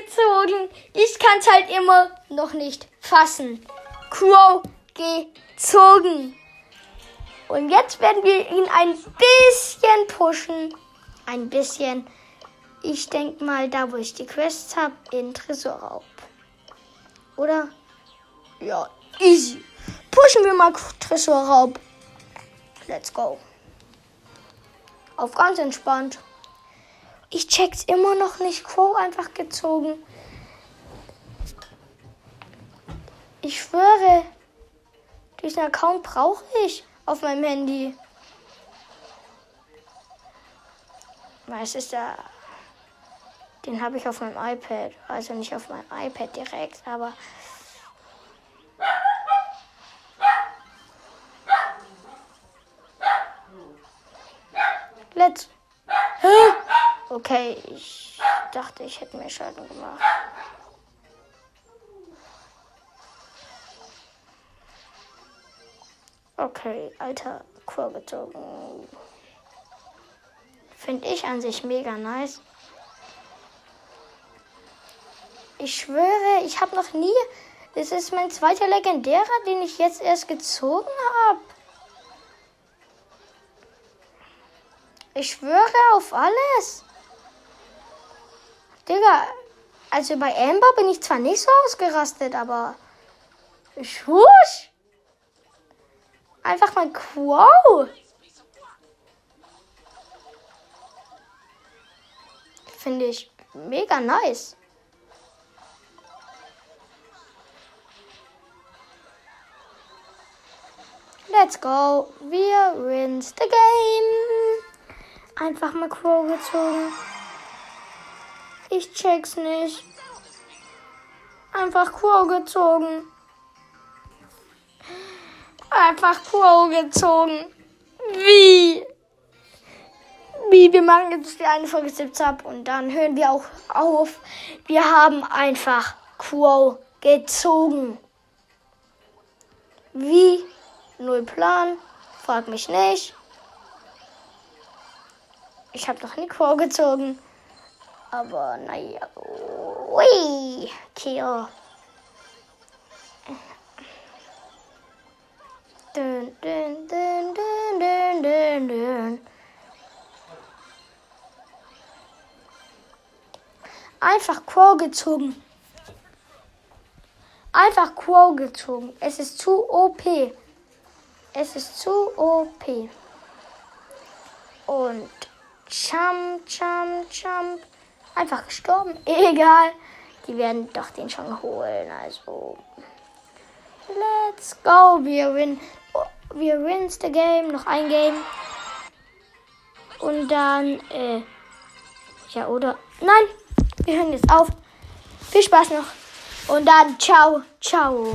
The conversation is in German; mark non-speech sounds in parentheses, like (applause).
gezogen. Ich kann es halt immer noch nicht fassen. Crow gezogen. Und jetzt werden wir ihn ein bisschen pushen. Ein bisschen. Ich denke mal, da wo ich die Quests habe, in Tresorraub. Oder? Ja, easy. Pushen wir mal Tresorraub. Let's go. Auf ganz entspannt. Ich check's immer noch nicht. Crow einfach gezogen. Ich schwöre, diesen Account brauche ich auf meinem Handy. Was ist da? Den habe ich auf meinem iPad. Also nicht auf meinem iPad direkt, aber. Let's. Hä? Okay, ich dachte, ich hätte mehr Schaden gemacht. Okay, alter Kur gezogen. Finde ich an sich mega nice. Ich schwöre, ich habe noch nie. Es ist mein zweiter legendärer, den ich jetzt erst gezogen habe. Ich schwöre auf alles. Digga, also bei Amber bin ich zwar nicht so ausgerastet, aber. Schusch! Einfach mal Quo. Finde ich mega nice. Let's go. Wir wins the game. Einfach mal Crow gezogen. Ich check's nicht. Einfach Crow gezogen. Einfach Crow gezogen. Wie? Wie? Wir machen jetzt die eine Folge 17 ab und dann hören wir auch auf. Wir haben einfach Crow gezogen. Wie? Null Plan. Frag mich nicht. Ich habe noch nie Crow gezogen. Aber naja. Ui. Kill. Dün, dün, dün, dün, dün, dün, dün. Einfach Crow gezogen. Einfach Crow gezogen. Es ist zu OP. Es ist zu OP. Und Chum, Chum, Chum. Einfach gestorben. (laughs) Egal. Die werden doch den schon holen. Also. Let's go. Wir win. Wir wins the game. Noch ein Game. Und dann, äh. Ja, oder? Nein. Wir hören jetzt auf. Viel Spaß noch. Und dann ciao, ciao.